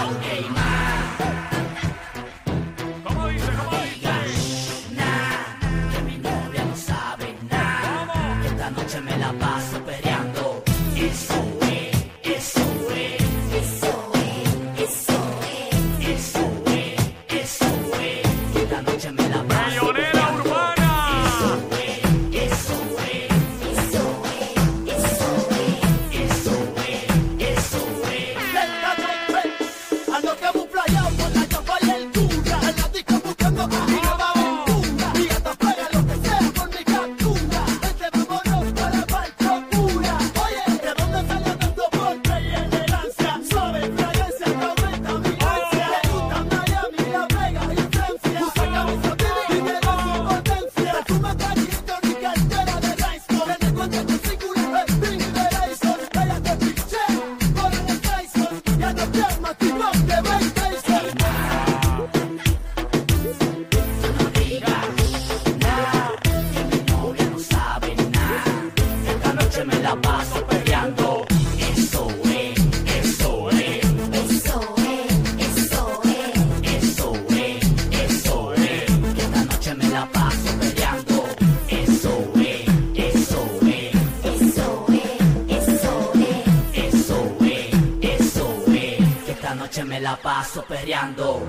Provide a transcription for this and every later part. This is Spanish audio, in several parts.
¿Cómo paso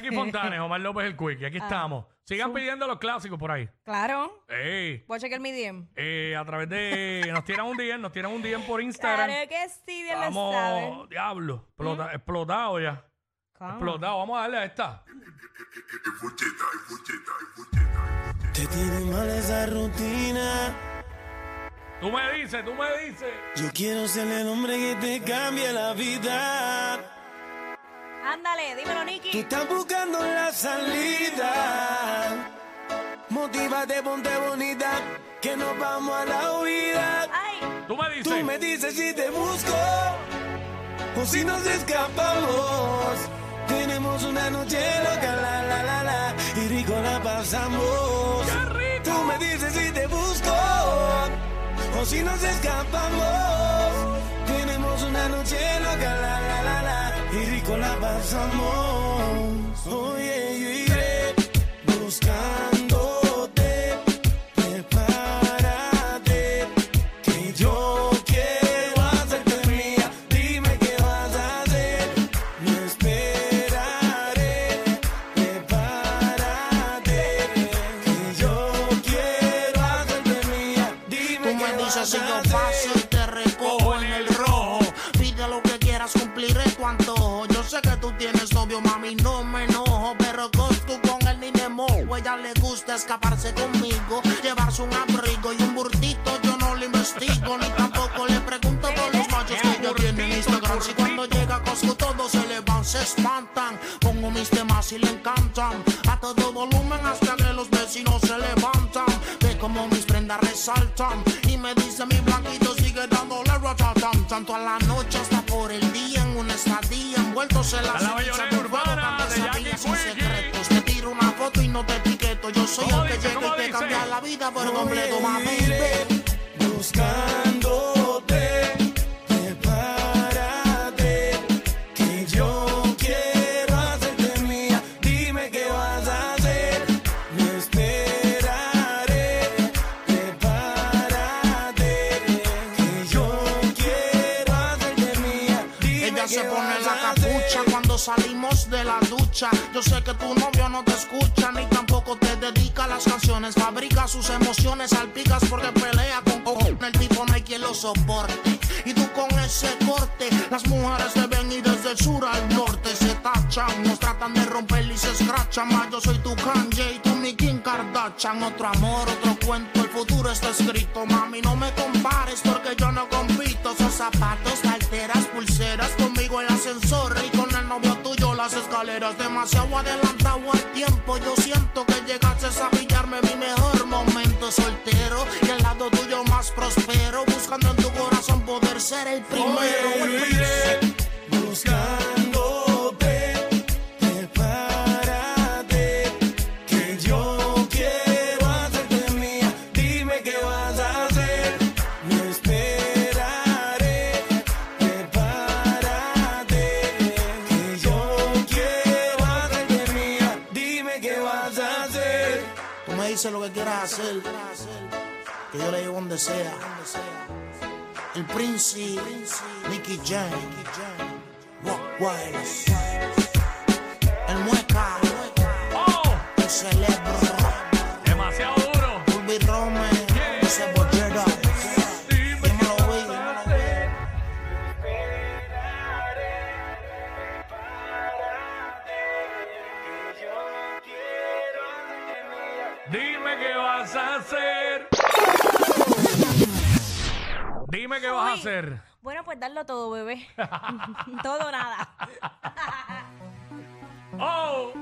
Jackie Fontanes, Omar López el Quick. Y Ah. aquí estamos. Sigan pidiendo los clásicos por ahí. Claro. Ey, Voy a chequear mi DM. eh, a través de. Nos tiran un DM, nos tiran un DM por Instagram. Claro que sí, Dios lo sabe. ¿Mm? Vamos, diablo. explota- Explotado ya. ¿Cómo? Explotado. Vamos a darle a esta. Te tiene mal esa rutina. Tú me dices, tú me dices. Yo quiero ser el hombre que te cambie la vida. Ándale, dímelo, Tú Nicky. estás buscando la salida. Motívate, ponte bonita, que nos vamos a la huida. Ay, Tú me Tú dices. me dices si te busco o si nos escapamos. Tenemos una noche loca, la la la la, y rico la pasamos. ¡Qué rico! Tú me dices si te busco o si nos escapamos. Tenemos una noche loca, la la la la, y rico la pasamos. Oye, yo iré buscándote. Prepárate, que yo quiero conmigo, llevarse un abrigo y un burtito. Yo no le investigo ni tampoco le pregunto por los machos que yo tiene en Instagram. Si cuando llega a todos se le van, se espantan. Pongo mis temas y le encantan. A todo volumen hasta que los vecinos se levantan. Ve como mis prendas resaltan. Y me dice mi blanquito sigue dándole ratatán. Tanto a la noche hasta por el día en una estadía. Envueltos en la, la ceniza turbada. Con pesadillas y secretos tiro una foto y no te etiqueto. Yo soy el que dice, llego y te cambia la vida por completo, mami. Buscándote, prepárate. Que yo quiero hacerte mía. Dime qué vas a hacer. Me esperaré. Prepárate. Que yo quiero hacerte mía. Ella se pone vas la capucha cuando salimos de la duda. Yo sé que tu novio no te escucha, ni tampoco te dedica a las canciones. Fabrica sus emociones, salpicas porque pelea con cojones. El tipo no hay quien lo soporte. Y tú con ese corte, las mujeres te ven y desde el sur al norte se tachan. Nos tratan de romper y se escrachan. Mas yo soy tu Kanye y tú mi Kim Kardashian. Otro amor, otro cuento, el futuro está escrito. Mami, no me compares porque yo no compito. Esos zapatos, carteras, pulseras, conmigo el ascensor y con las escaleras, demasiado adelantado al tiempo. Yo siento que llegaste a pillarme mi mejor momento soltero y al lado tuyo más prospero, buscando en tu corazón poder ser el primero. que quieras hacer, que yo le llevo donde sea. El Prince, Nicky Jam, Walk Wireless, el Mueca. Bueno, pues darlo todo, bebé. todo nada. ¡Oh!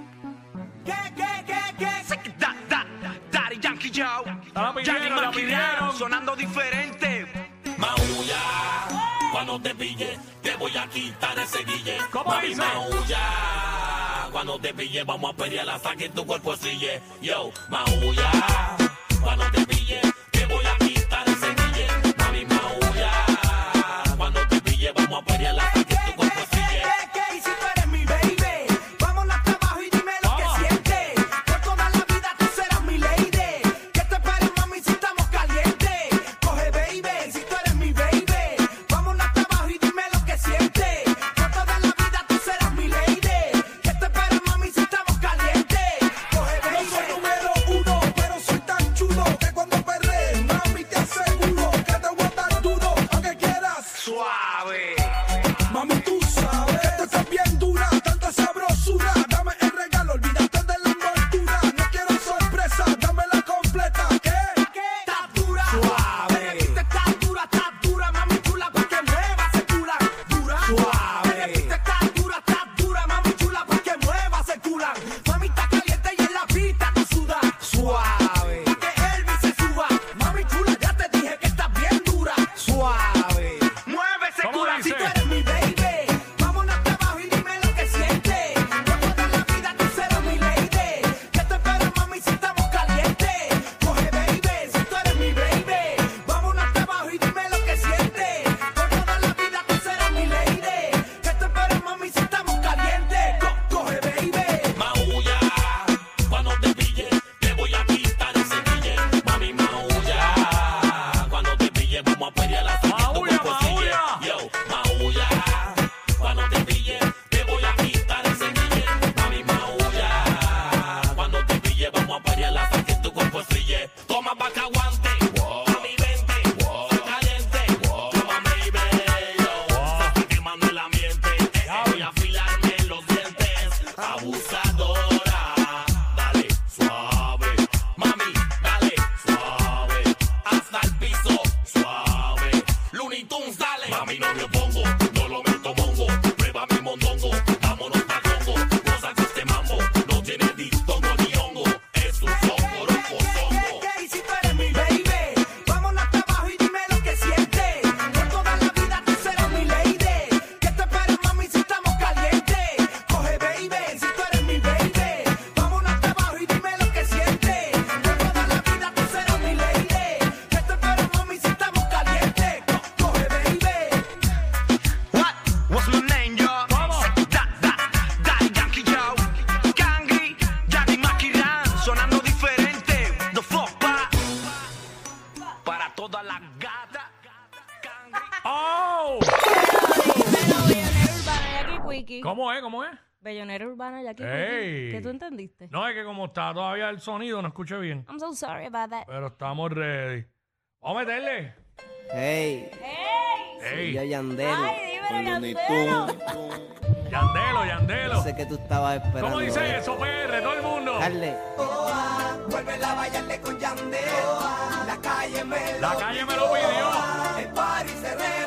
¿Qué, qué, qué, qué? Da, da, Daddy Yankee Joe. La pidieron, la pidieron. Sonando diferente. Maulla, cuando te pille, te voy a quitar ese guille. ¿Cómo Mami, dice? Maulla, cuando te pille, vamos a pelear hasta que tu cuerpo sigue. Yo, maulla. ¿Cómo es? ¿Cómo es? Bellonera urbana, Jackie Ey. Quickie. ¿Qué tú entendiste? No, es que como está todavía el sonido, no escuché bien. I'm so sorry about that. Pero estamos ready. Vamos a meterle. Hey, Ey, yo Yandel. Ay, dímelo, Yandelo. Yandelo, Yandelo. Sé que tú estabas esperando. ¿Cómo dice eso, PR? Todo el mundo. Dale. Vuelve a bailarle con Yandel. La calle me La calle me lo pidió. El party se.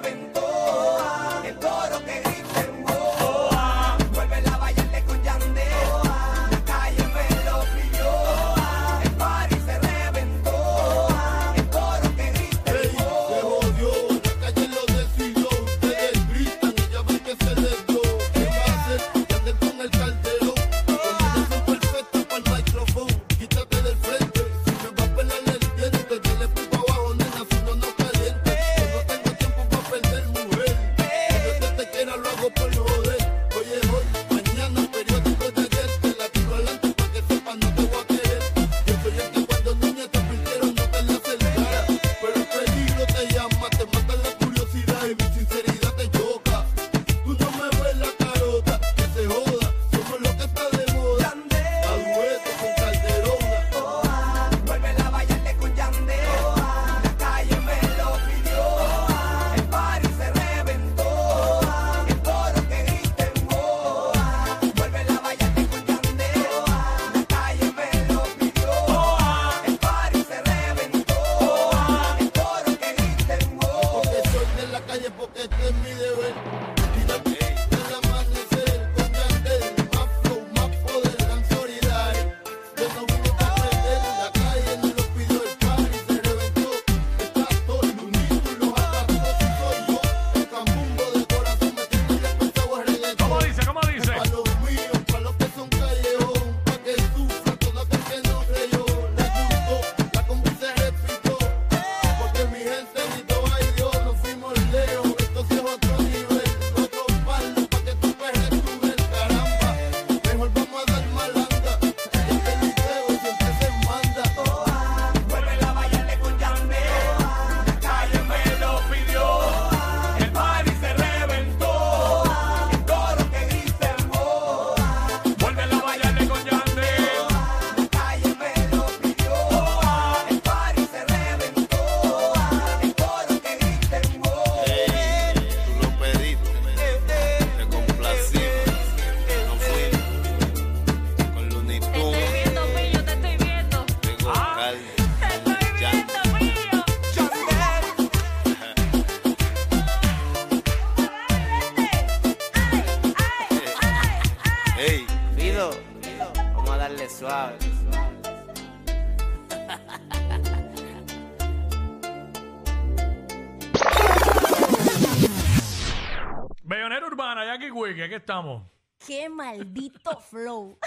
Urbana, Jackie Quickie, aquí estamos. Qué maldito flow.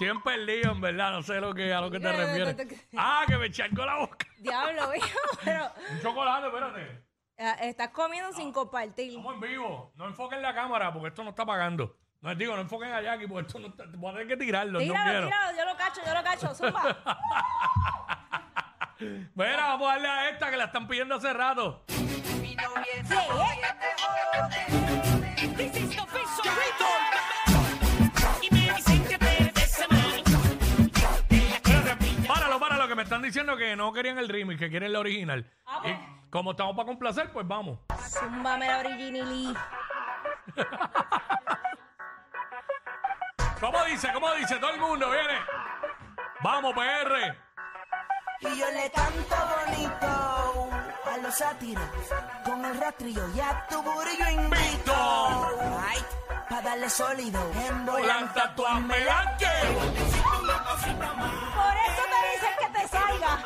En perdido, en verdad, no sé lo que, a lo que te No, no, no, refieres. no, no. Ah, que me charco la boca. Diablo, viejo, pero Un chocolate, espérate. eh, estás comiendo sin compartir. Estamos en vivo. No enfoquen la cámara porque esto no está pagando. No digo, no enfoquen a Jackie porque esto no está. Voy a tener que tirarlo. no Tíralo, quiero. tíralo, yo lo cacho, yo lo cacho, zumba. Mira, vamos a darle a esta que la están pidiendo hace rato. Espérate, páralo, páralo, que me están diciendo que no querían el remix, que quieren la original. Y como estamos para complacer, pues vamos. Zúmbame la. ¿Cómo dice? ¿Cómo dice? Todo el mundo viene. Vamos, PR. Y yo le canto bonito con el rastrillo y a tu burillo invito. Ay, pa' darle sólido en Volanta, volanta tu amelante. Por eso te dicen que te salga.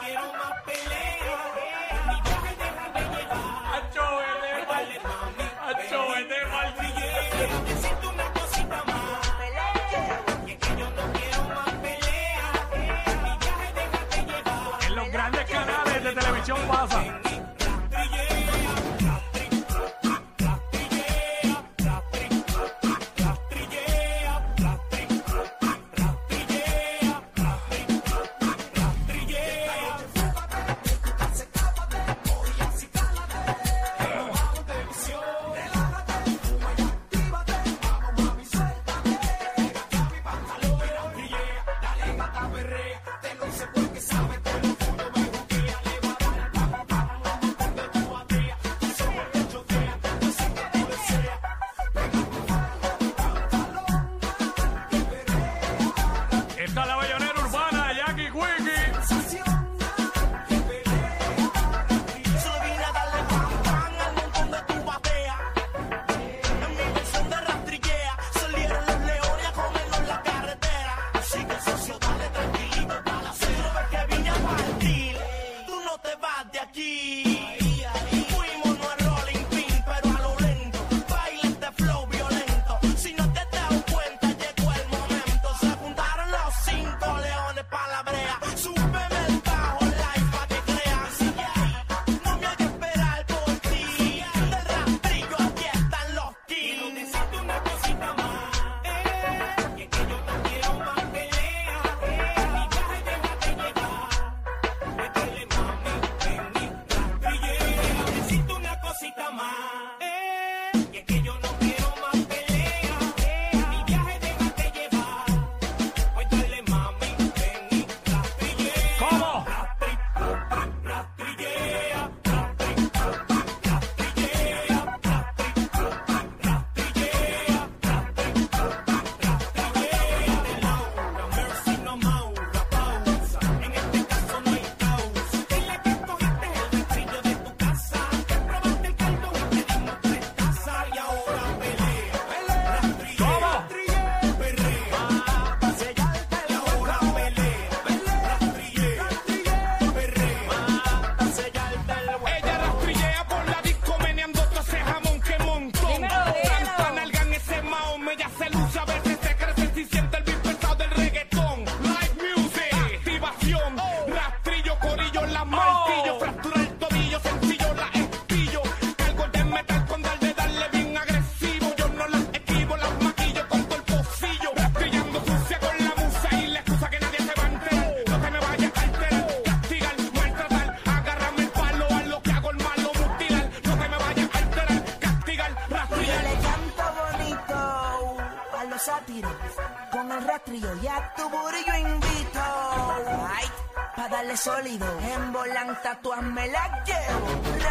En volanta tú me la llevo.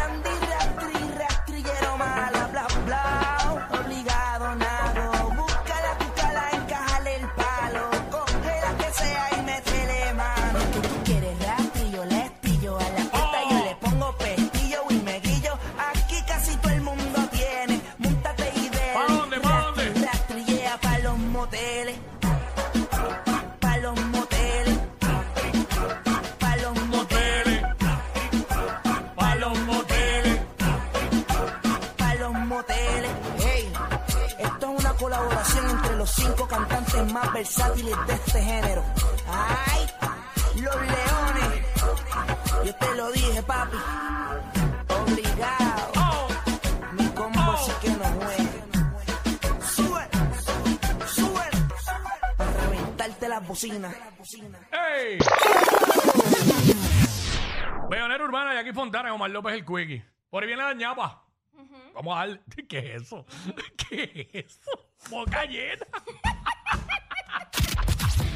Dije, papi. Obligado. Oh, Mi combo sí que no juega. Sube, sube. Para reventarte las bocinas. ¡Ey! Bayonera Urbana y aquí Fontana y Omar López el Quickie. Por ahí viene la ñapa. Vamos a dar. ¿Qué es eso? ¿Qué es eso? Boca llena.